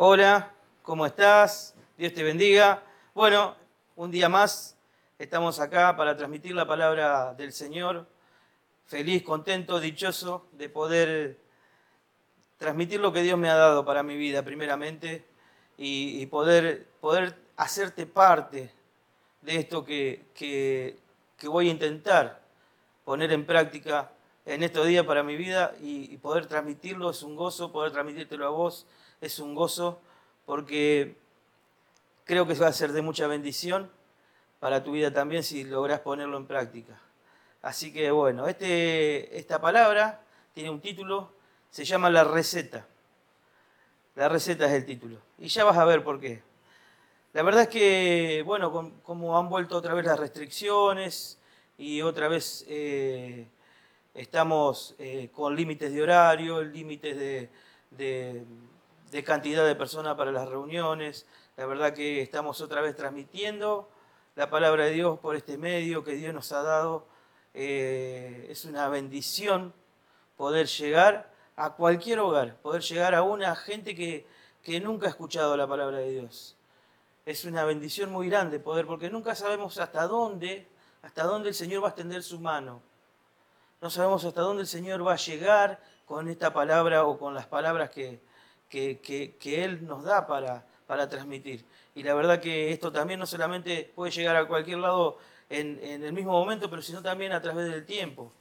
Hola, ¿cómo estás? Dios te bendiga. Bueno, un día más estamos acá para transmitir la palabra del Señor. Feliz, contento, dichoso de poder transmitir lo que Dios me ha dado para mi vida, primeramente, y, poder, poder hacerte parte de esto que, que, voy a intentar poner en práctica en estos días para mi vida y, y poder transmitirlo es un gozo, poder transmitírtelo a vos es un gozo porque creo que va a ser de mucha bendición para tu vida también si logras ponerlo en práctica. Así que bueno, este, esta palabra tiene un título, se llama La receta. La receta es el título. Y ya vas a ver por qué. La verdad es que, bueno, como han vuelto otra vez las restricciones y otra vez eh, estamos eh, con límites de horario, límites de de cantidad de personas para las reuniones. La verdad que estamos otra vez transmitiendo la palabra de Dios por este medio que Dios nos ha dado. Eh, es una bendición poder llegar a cualquier hogar, poder llegar a una gente que, que nunca ha escuchado la palabra de Dios. Es una bendición muy grande poder, porque nunca sabemos hasta dónde, hasta dónde el Señor va a extender su mano. No sabemos hasta dónde el Señor va a llegar con esta palabra o con las palabras que, que, Él nos da para, transmitir. Y la verdad que esto también no solamente puede llegar a cualquier lado en, el mismo momento, pero sino también a través del tiempo.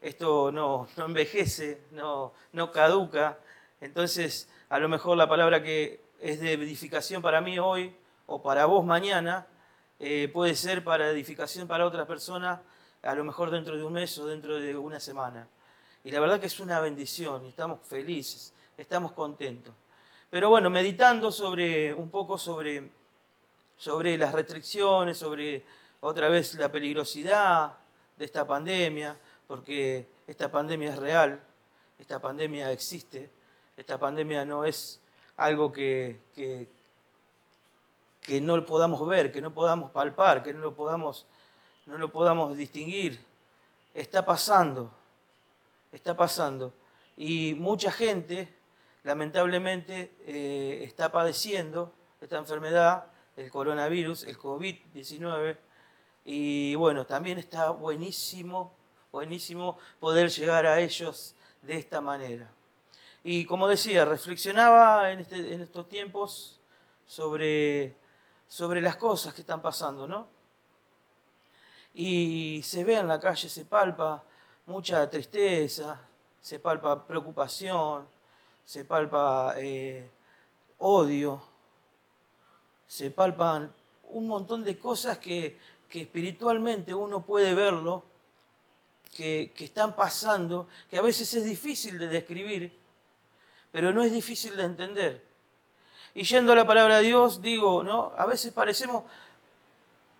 Esto no, envejece, no, no caduca. Entonces, a lo mejor la palabra que es de edificación para mí hoy o para vos mañana, eh, puede ser para edificación para otras personas, a lo mejor dentro de un mes o dentro de una semana. Y la verdad que es una bendición y estamos felices estamos contentos. Pero bueno, meditando sobre un poco sobre, sobre las restricciones, sobre otra vez la peligrosidad de esta pandemia, porque esta pandemia es real, esta pandemia existe, esta pandemia no es algo que, que, no lo podamos ver, que no podamos palpar, que no lo podamos, no lo podamos distinguir. Está pasando, está pasando. Y mucha gente lamentablemente eh, está padeciendo esta enfermedad, el coronavirus, el COVID-19, y bueno, también está buenísimo, buenísimo poder llegar a ellos de esta manera. Y como decía, reflexionaba en, este, estos tiempos sobre, sobre las cosas que están pasando, ¿no? Y se ve en la calle, se palpa mucha tristeza, se palpa preocupación, se palpa eh, odio, se palpan un montón de cosas que, espiritualmente uno puede verlo, que, están pasando, que a veces es difícil de describir, pero no es difícil de entender. Y yendo a la palabra de Dios, digo, ¿no? A veces parecemos,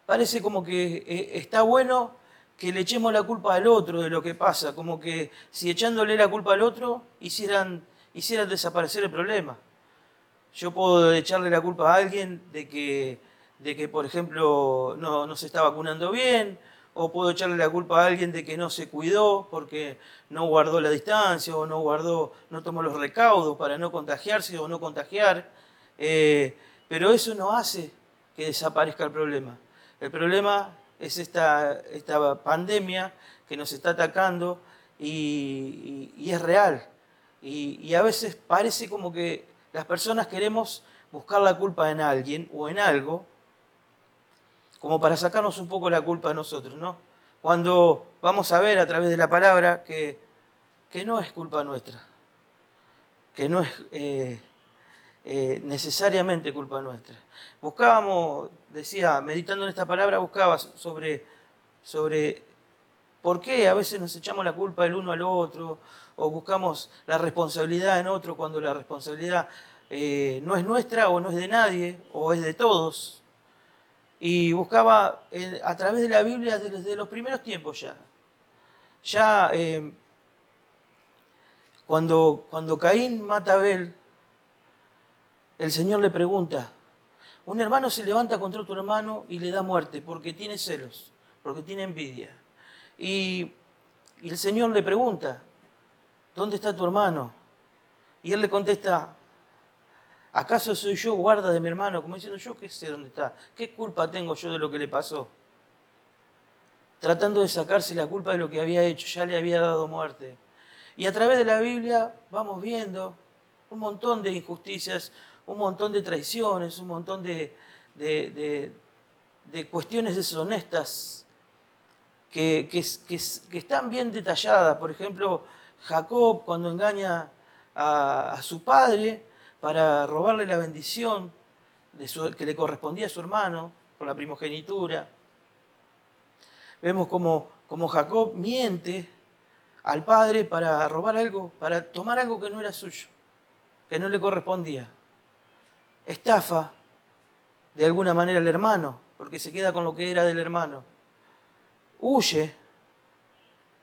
parece como que eh, está bueno que le echemos la culpa al otro de lo que pasa, como que si echándole la culpa al otro hicieran hicieran desaparecer el problema. Yo puedo echarle la culpa a alguien de que, de que por ejemplo, no, se está vacunando bien, o puedo echarle la culpa a alguien de que no se cuidó porque no guardó la distancia o no guardó, no tomó los recaudos para no contagiarse o no contagiar. Eh, pero eso no hace que desaparezca el problema. El problema es esta, esta pandemia que nos está atacando y es real. Y, a veces parece como que las personas queremos buscar la culpa en alguien o en algo, como para sacarnos un poco la culpa a nosotros, ¿no? Cuando vamos a ver a través de la palabra que, que no es culpa nuestra, que no es eh, eh, necesariamente culpa nuestra. Buscábamos, decía, meditando en esta palabra, buscaba sobre, sobre por qué a veces nos echamos la culpa el uno al otro, o buscamos la responsabilidad en otro cuando la responsabilidad eh, no es nuestra o no es de nadie o es de todos. Y buscaba eh, a través de la Biblia desde los primeros tiempos ya. Ya eh, cuando, cuando Caín mata a Abel, el Señor le pregunta, un hermano se levanta contra otro hermano y le da muerte porque tiene celos, porque tiene envidia. Y, y el Señor le pregunta, ¿dónde está tu hermano? Y él le contesta, ¿Acaso soy yo guarda de mi hermano? Como diciendo, yo qué sé dónde está. ¿Qué culpa tengo yo de lo que le pasó? Tratando de sacarse la culpa de lo que había hecho, ya le había dado muerte. Y a través de la Biblia vamos viendo un montón de injusticias, un montón de traiciones, un montón de, de, cuestiones deshonestas que, que, están bien detalladas. Por ejemplo, Jacob cuando engaña a, su padre para robarle la bendición que le correspondía a su hermano por la primogenitura. Vemos como, como Jacob miente al padre para robar algo, para tomar algo que no era suyo, que no le correspondía. Estafa de alguna manera al hermano, porque se queda con lo que era del hermano. Huye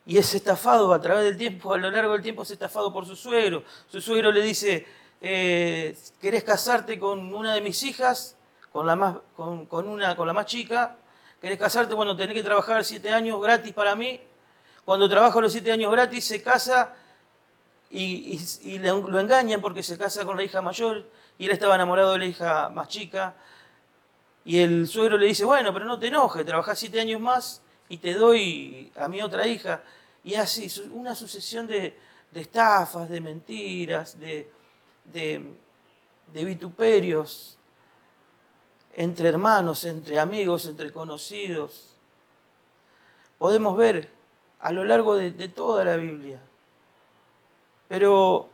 y es estafado a través del tiempo, a lo largo del tiempo es estafado por su suegro. Su suegro le dice, eh, ¿querés casarte con una de mis hijas? Con la, más, con, una, con la más chica. ¿Querés casarte? Bueno, tenés que trabajar siete años gratis para mí. Cuando trabaja los siete años gratis, se casa y, lo engañan porque se casa con la hija mayor y él estaba enamorado de la hija más chica. Y el suegro le dice, bueno, pero no te enojes, trabajás siete años más y te doy a mi otra hija. Y así, una sucesión de, estafas, de mentiras, de, vituperios entre hermanos, entre amigos, entre conocidos. Podemos ver a lo largo de, toda la Biblia. Pero,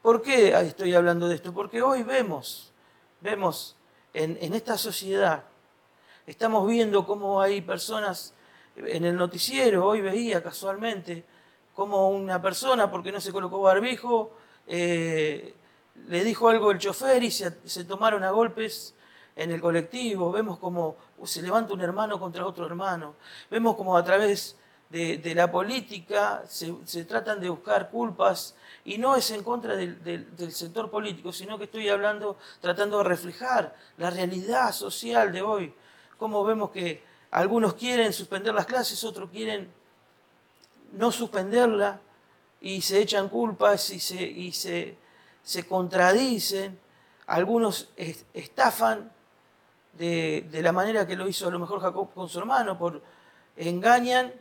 ¿por qué estoy hablando de esto? Porque hoy vemos, vemos en esta sociedad, estamos viendo cómo hay personas en el noticiero, hoy veía casualmente, como una persona, porque no se colocó barbijo, eh, le dijo algo el chofer y se, tomaron a golpes en el colectivo. Vemos como se levanta un hermano contra otro hermano. Vemos como a través de, la política se, tratan de buscar culpas y no es en contra del, sector político, sino que estoy hablando, tratando de reflejar la realidad social de hoy. Como vemos que algunos quieren suspender las clases, otros quieren no suspenderla y se echan culpas y se, contradicen. Algunos estafan de, de, la manera que lo hizo a lo mejor Jacob con su hermano, por engañan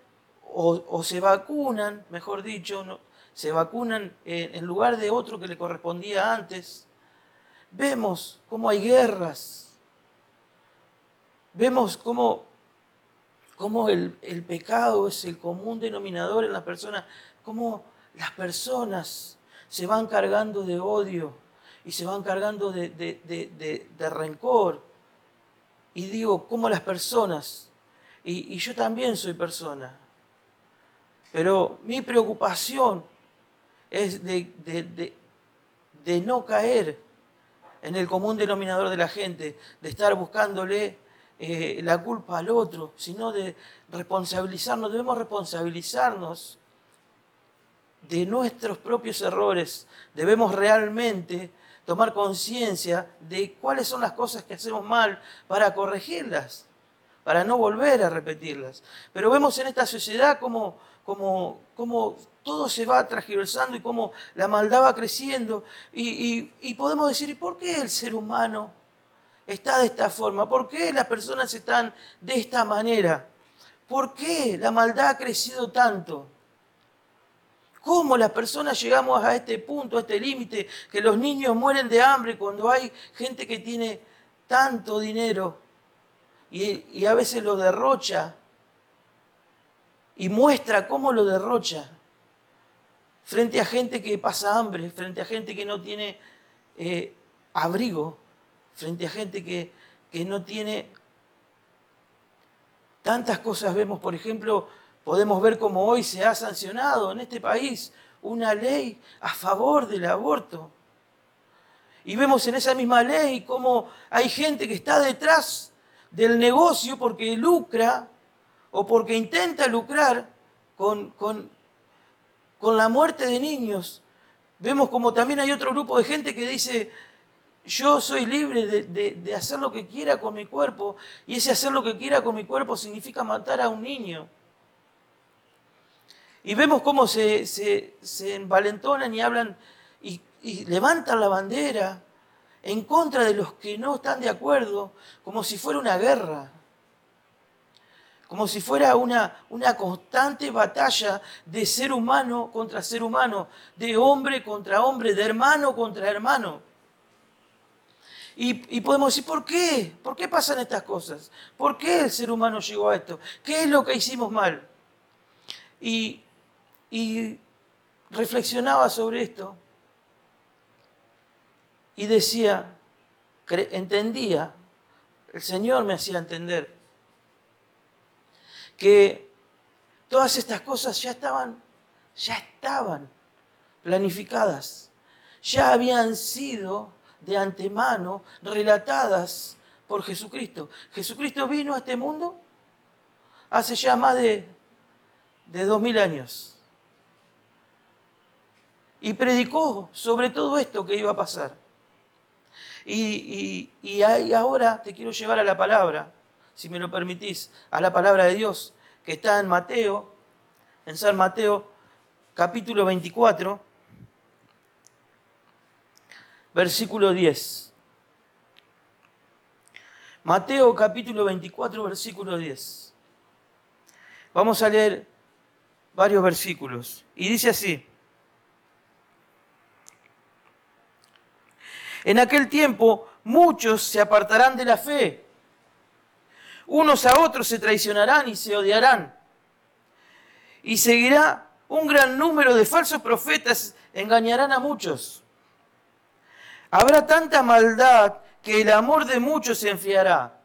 o, se vacunan, mejor dicho, se vacunan en, lugar de otro que le correspondía antes. Vemos cómo hay guerras, vemos cómo, cómo el, pecado es el común denominador en las personas, cómo las personas se van cargando de odio y se van cargando de, rencor. Y digo, cómo las personas, y yo también soy persona, pero mi preocupación es de, no caer en el común denominador de la gente, de estar buscándole eh, la culpa al otro, sino de responsabilizarnos, debemos responsabilizarnos de nuestros propios errores, debemos realmente tomar conciencia de cuáles son las cosas que hacemos mal para corregirlas, para no volver a repetirlas. Pero vemos en esta sociedad como como, todo se va transgiversando y cómo la maldad va creciendo. Y, podemos decir, ¿y por qué el ser humano está de esta forma? ¿Por qué las personas están de esta manera? ¿Por qué la maldad ha crecido tanto? ¿Cómo las personas llegamos a este punto, a este límite, que los niños mueren de hambre cuando hay gente que tiene tanto dinero y, a veces lo derrocha y muestra cómo lo derrocha frente a gente que pasa hambre, frente a gente que no tiene eh, abrigo, frente a gente que, que no tiene tantas cosas. Vemos, por ejemplo, podemos ver cómo hoy se ha sancionado en este país una ley a favor del aborto. Y vemos en esa misma ley cómo hay gente que está detrás del negocio porque lucra o porque intenta lucrar con, con, la muerte de niños. Vemos como también hay otro grupo de gente que dice, yo soy libre de, hacer lo que quiera con mi cuerpo, y ese hacer lo que quiera con mi cuerpo significa matar a un niño. Y vemos cómo se, envalentonan y hablan y, levantan la bandera en contra de los que no están de acuerdo, como si fuera una guerra, como si fuera una constante batalla de ser humano contra ser humano, de hombre contra hombre, de hermano contra hermano. Y, podemos decir, ¿por qué? ¿Por qué pasan estas cosas? ¿Por qué el ser humano llegó a esto? ¿Qué es lo que hicimos mal? Y, y reflexionaba sobre esto y decía, entendía, el Señor me hacía entender que todas estas cosas ya estaban, ya estaban planificadas, ya habían sido de antemano relatadas por Jesucristo. Jesucristo vino a este mundo hace ya más de, de dos mil años y predicó sobre todo esto que iba a pasar. Y, y, ahora te quiero llevar a la palabra, si me lo permitís, a la palabra de Dios, que está en Mateo, en San Mateo, capítulo 24, versículo 10. Mateo capítulo 24, versículo 10. Vamos a leer varios versículos. Y dice así. En aquel tiempo muchos se apartarán de la fe. Unos a otros se traicionarán y se odiarán. Y seguirá un gran número de falsos profetas, engañarán a muchos. Habrá tanta maldad que el amor de muchos se enfriará.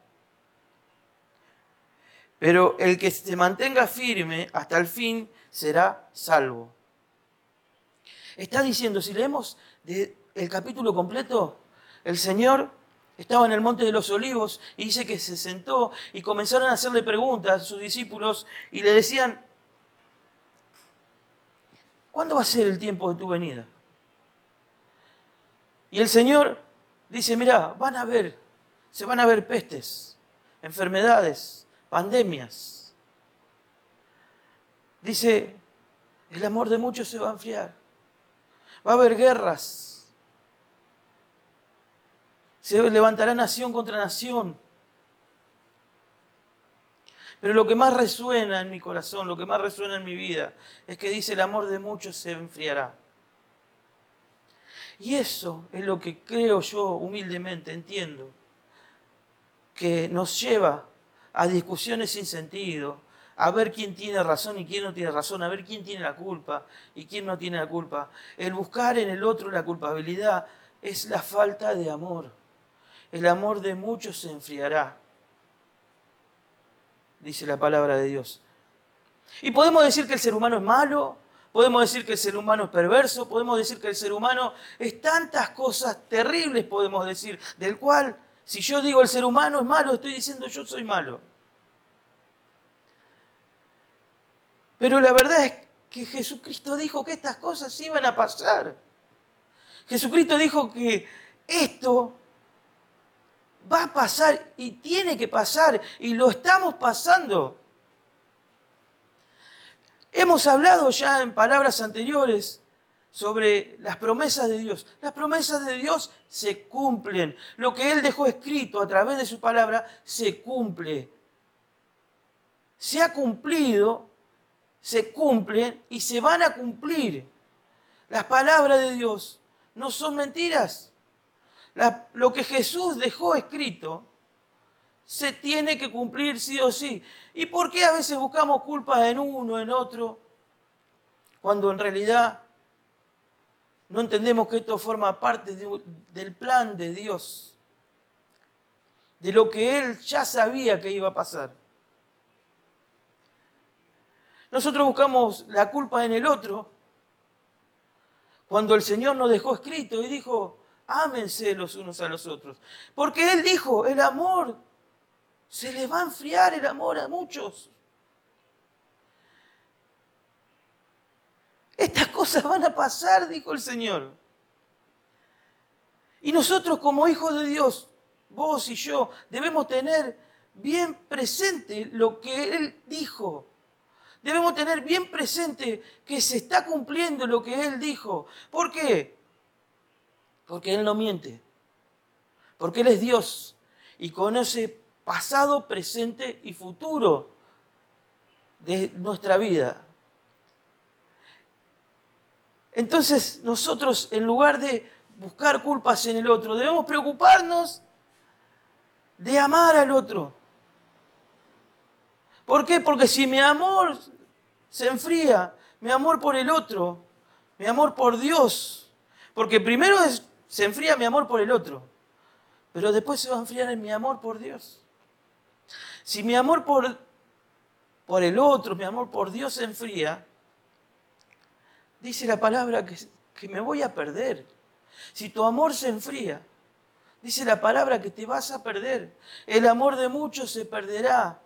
Pero el que se mantenga firme hasta el fin será salvo. Está diciendo, si leemos el capítulo completo, el Señor estaba en el monte de los olivos y dice que se sentó y comenzaron a hacerle preguntas a sus discípulos y le decían, ¿cuándo va a ser el tiempo de tu venida? Y el Señor dice, mira, van a ver, se van a ver pestes, enfermedades, pandemias. Dice, el amor de muchos se va a enfriar. Va a haber guerras. Se levantará nación contra nación. Pero lo que más resuena en mi corazón, lo que más resuena en mi vida, es que dice el amor de muchos se enfriará. Y eso es lo que creo yo humildemente, entiendo, que nos lleva a discusiones sin sentido, a ver quién tiene razón y quién no tiene razón, a ver quién tiene la culpa y quién no tiene la culpa. El buscar en el otro la culpabilidad es la falta de amor. El amor de muchos se enfriará, dice la palabra de Dios. Y podemos decir que el ser humano es malo, Podemos decir que el ser humano es perverso, podemos decir que el ser humano es tantas cosas terribles, podemos decir, del cual, si yo digo el ser humano es malo, estoy diciendo yo soy malo. Pero la verdad es que Jesucristo dijo que estas cosas iban a pasar. Jesucristo dijo que esto va a pasar y tiene que pasar y lo estamos pasando. Hemos hablado ya en palabras anteriores sobre las promesas de Dios. Las promesas de Dios se cumplen. Lo que Él dejó escrito a través de su palabra se cumple. Se ha cumplido, se cumplen y se van a cumplir. Las palabras de Dios no son mentiras. lo que Jesús dejó escrito se tiene que cumplir sí o sí. ¿Y por qué a veces buscamos culpas en uno, en otro, cuando en realidad no entendemos que esto forma parte del plan de Dios, de lo que Él ya sabía que iba a pasar? Nosotros buscamos la culpa en el otro, cuando el Señor nos dejó escrito y dijo, ámense los unos a los otros. Porque Él dijo, el amor se le va a enfriar el amor a muchos. Estas cosas van a pasar, dijo el Señor. Y nosotros como hijos de Dios, vos y yo, debemos tener bien presente lo que Él dijo. Debemos tener bien presente que se está cumpliendo lo que Él dijo. ¿Por qué? Porque Él no miente. porque Él es Dios y conoce pasado, presente y futuro de nuestra vida. Entonces nosotros, en lugar de buscar culpas en el otro, debemos preocuparnos de amar al otro. ¿Por qué? Porque si mi amor se enfría, mi amor por el otro, mi amor por Dios, porque primero se enfría mi amor por el otro, pero después se va a enfriar en mi amor por Dios. Si mi amor por, por el otro, mi amor por Dios se enfría, dice la palabra que, que me voy a perder. Si tu amor se enfría, dice la palabra que te vas a perder. El amor de muchos se perderá.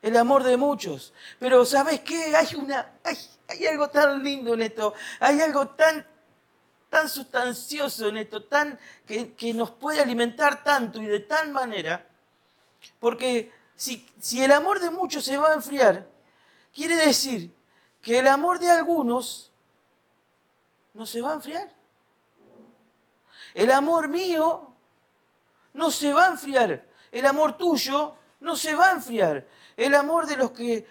El amor de muchos. Pero ¿sabes qué? Hay, una, hay, algo tan lindo en esto. Hay algo tan, tan sustancioso en esto, tan, que, que nos puede alimentar tanto y de tal manera. Porque si, si el amor de muchos se va a enfriar, quiere decir que el amor de algunos no se va a enfriar. El amor mío no se va a enfriar. El amor tuyo no se va a enfriar. El amor de los que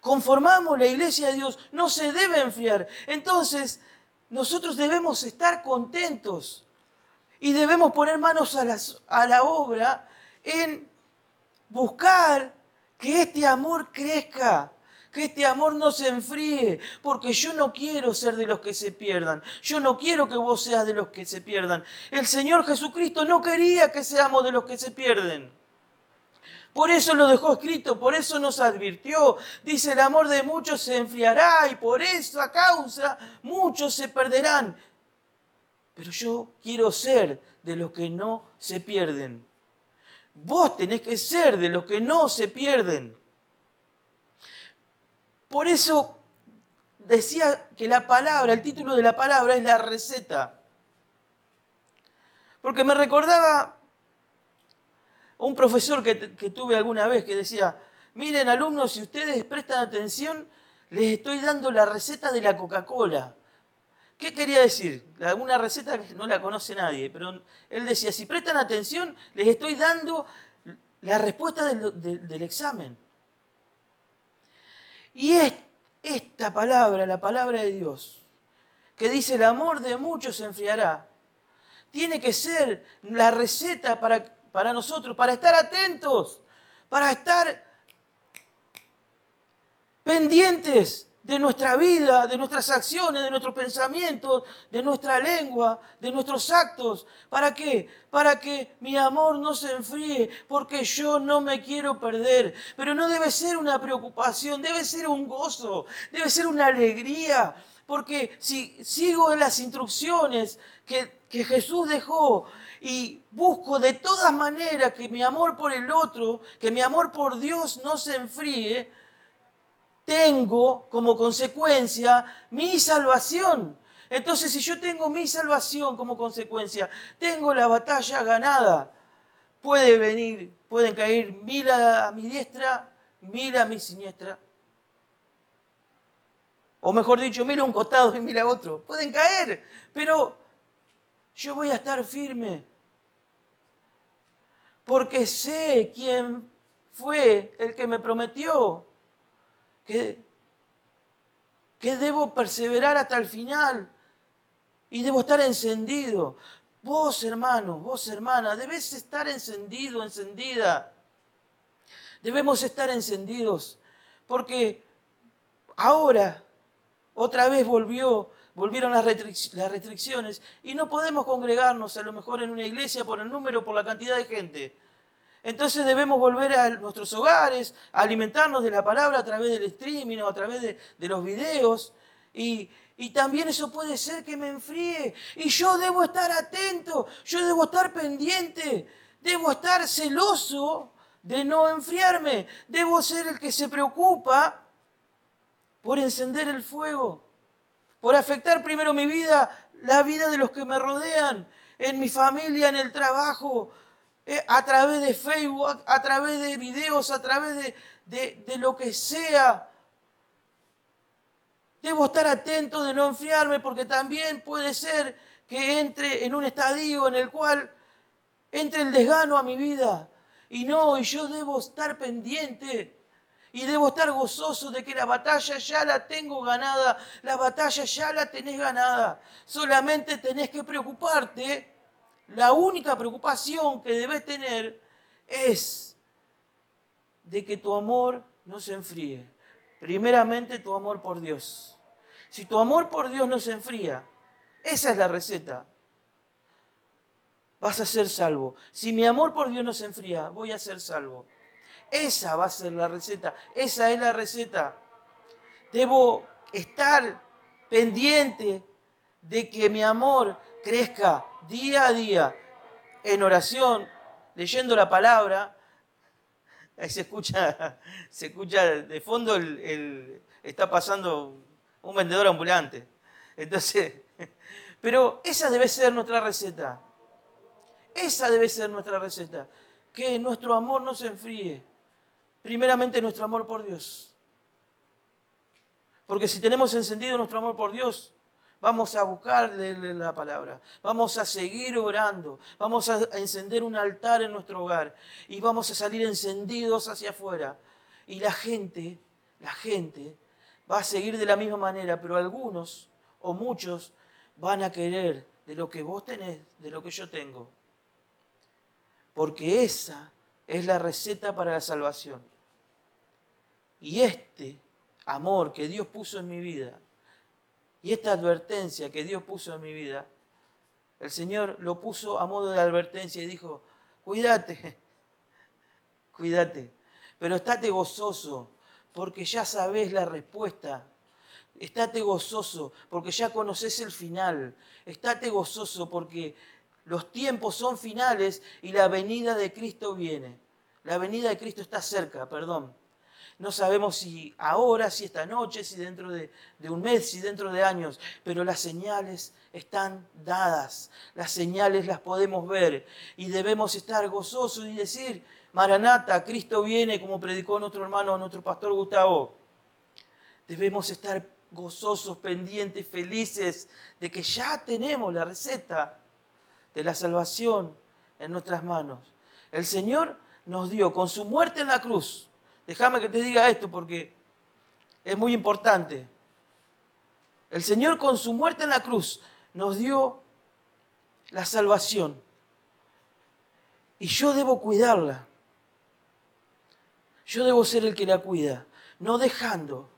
conformamos la iglesia de Dios no se debe enfriar. Entonces, nosotros debemos estar contentos y debemos poner manos a, a la obra en buscar que este amor crezca, que este amor no se enfríe, porque yo no quiero ser de los que se pierdan, yo no quiero que vos seas de los que se pierdan. El Señor Jesucristo no quería que seamos de los que se pierden. Por eso lo dejó escrito, por eso nos advirtió. Dice, el amor de muchos se enfriará y por esa causa muchos se perderán. Pero yo quiero ser de los que no se pierden. Vos tenés que ser de los que no se pierden. Por eso decía que la palabra, el título de la palabra es la receta. Porque me recordaba un profesor que, tuve alguna vez que decía, miren alumnos, si ustedes prestan atención, les estoy dando la receta de la Coca-Cola. ¿Qué quería decir? Una receta que no la conoce nadie, pero él decía, si prestan atención, les estoy dando la respuesta del examen. Y es esta palabra, la palabra de Dios, que dice el amor de muchos se enfriará, tiene que ser la receta para, para nosotros, para estar atentos, para estar pendientes de nuestra vida, de nuestras acciones, de nuestros pensamientos, de nuestra lengua, de nuestros actos. ¿Para qué? Para que mi amor no se enfríe, porque yo no me quiero perder. Pero no debe ser una preocupación, debe ser un gozo, debe ser una alegría. Porque si sigo las instrucciones que, Jesús dejó y busco de todas maneras que mi amor por el otro, que mi amor por Dios no se enfríe, tengo como consecuencia mi salvación. Entonces, si yo tengo mi salvación como consecuencia, tengo la batalla ganada. Puede venir, pueden caer mil a mi diestra, mil a mi siniestra. O mejor dicho, mil a un costado y mil a otro. Pueden caer, pero yo voy a estar firme. Porque sé quién fue el que me prometió que, debo perseverar hasta el final y debo estar encendido. Vos, hermano, vos, hermana, debes estar encendido, encendida. Debemos estar encendidos porque ahora otra vez volvió, volvieron las, restricciones y no podemos congregarnos a lo mejor en una iglesia por el número, por la cantidad de gente. Entonces debemos volver a nuestros hogares, alimentarnos de la palabra a través del streaming o a través de, los videos. Y, y también eso puede ser que me enfríe. Y yo debo estar atento, yo debo estar pendiente, debo estar celoso de no enfriarme. Debo ser el que se preocupa por encender el fuego, por afectar primero mi vida, la vida de los que me rodean, en mi familia, en el trabajo, eh, a través de Facebook, a través de videos, a través de, lo que sea. Debo estar atento de no enfriarme porque también puede ser que entre en un estadio en el cual entre el desgano a mi vida. Y no, y yo debo estar pendiente y debo estar gozoso de que la batalla ya la tengo ganada, la batalla ya la tenés ganada. Solamente tenés que preocuparte. La única preocupación que debes tener es de que tu amor no se enfríe. Primeramente tu amor por Dios. Si tu amor por Dios no se enfría, esa es la receta. Vas a ser salvo. Si mi amor por Dios no se enfría, voy a ser salvo. Esa va a ser la receta. Esa es la receta. Debo estar pendiente de que mi amor crezca día a día en oración, leyendo la palabra. Ahí se escucha, se escucha de fondo el, está pasando un vendedor ambulante. Entonces, pero esa debe ser nuestra receta. Esa debe ser nuestra receta. Que nuestro amor no se enfríe primeramente nuestro amor por Dios. Porque si tenemos encendido nuestro amor por Dios, vamos a buscar la palabra, vamos a seguir orando, vamos a encender un altar en nuestro hogar y vamos a salir encendidos hacia afuera. Y la gente, la gente va a seguir de la misma manera, pero algunos o muchos van a querer de lo que vos tenés, de lo que yo tengo. Porque esa es la receta para la salvación. Y este amor que Dios puso en mi vida, y esta advertencia que Dios puso en mi vida, el Señor lo puso a modo de advertencia y dijo, cuídate, cuídate, pero estate gozoso, porque ya sabes la respuesta. Estate gozoso, porque ya conoces el final. Estate gozoso, porque los tiempos son finales y la venida de Cristo viene. La venida de Cristo está cerca, perdón. No sabemos si ahora, si esta noche, si dentro de, un mes, si dentro de años, pero las señales están dadas, las señales las podemos ver y debemos estar gozosos y decir, Maranata, Cristo viene, como predicó nuestro hermano, nuestro pastor Gustavo. Debemos estar gozosos, pendientes, felices de que ya tenemos la receta de la salvación en nuestras manos. El Señor nos dio con su muerte en la cruz Déjame que te diga esto porque es muy importante. El Señor con su muerte en la cruz nos dio la salvación. Y yo debo cuidarla. Yo debo ser el que la cuida, no dejando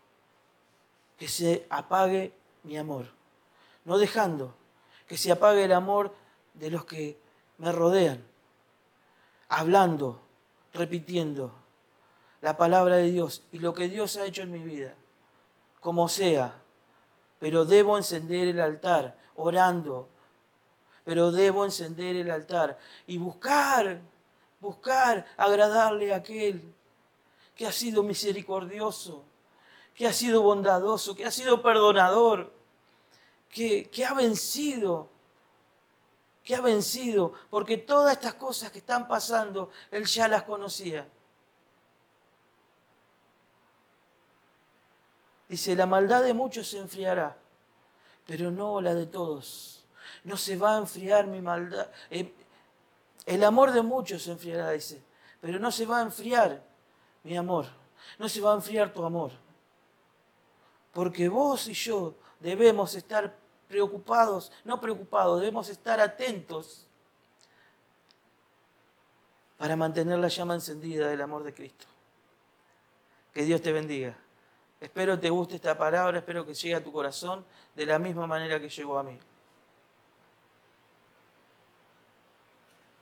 que se apague mi amor, no dejando que se apague el amor de los que me rodean, hablando, repitiendo la palabra de Dios y lo que Dios ha hecho en mi vida, como sea, pero debo encender el altar orando, pero debo encender el altar y buscar, buscar agradarle a aquel que ha sido misericordioso, que ha sido bondadoso, que ha sido perdonador, que, que ha vencido, que ha vencido, porque todas estas cosas que están pasando, Él ya las conocía. Dice, la maldad de muchos se enfriará, pero no la de todos. No se va a enfriar mi maldad. Eh, el amor de muchos se enfriará, dice, pero no se va a enfriar mi amor. No se va a enfriar tu amor. Porque vos y yo debemos estar preocupados, no preocupados, debemos estar atentos para mantener la llama encendida del amor de Cristo. Que Dios te bendiga. Espero te guste esta palabra, espero que llegue a tu corazón de la misma manera que llegó a mí.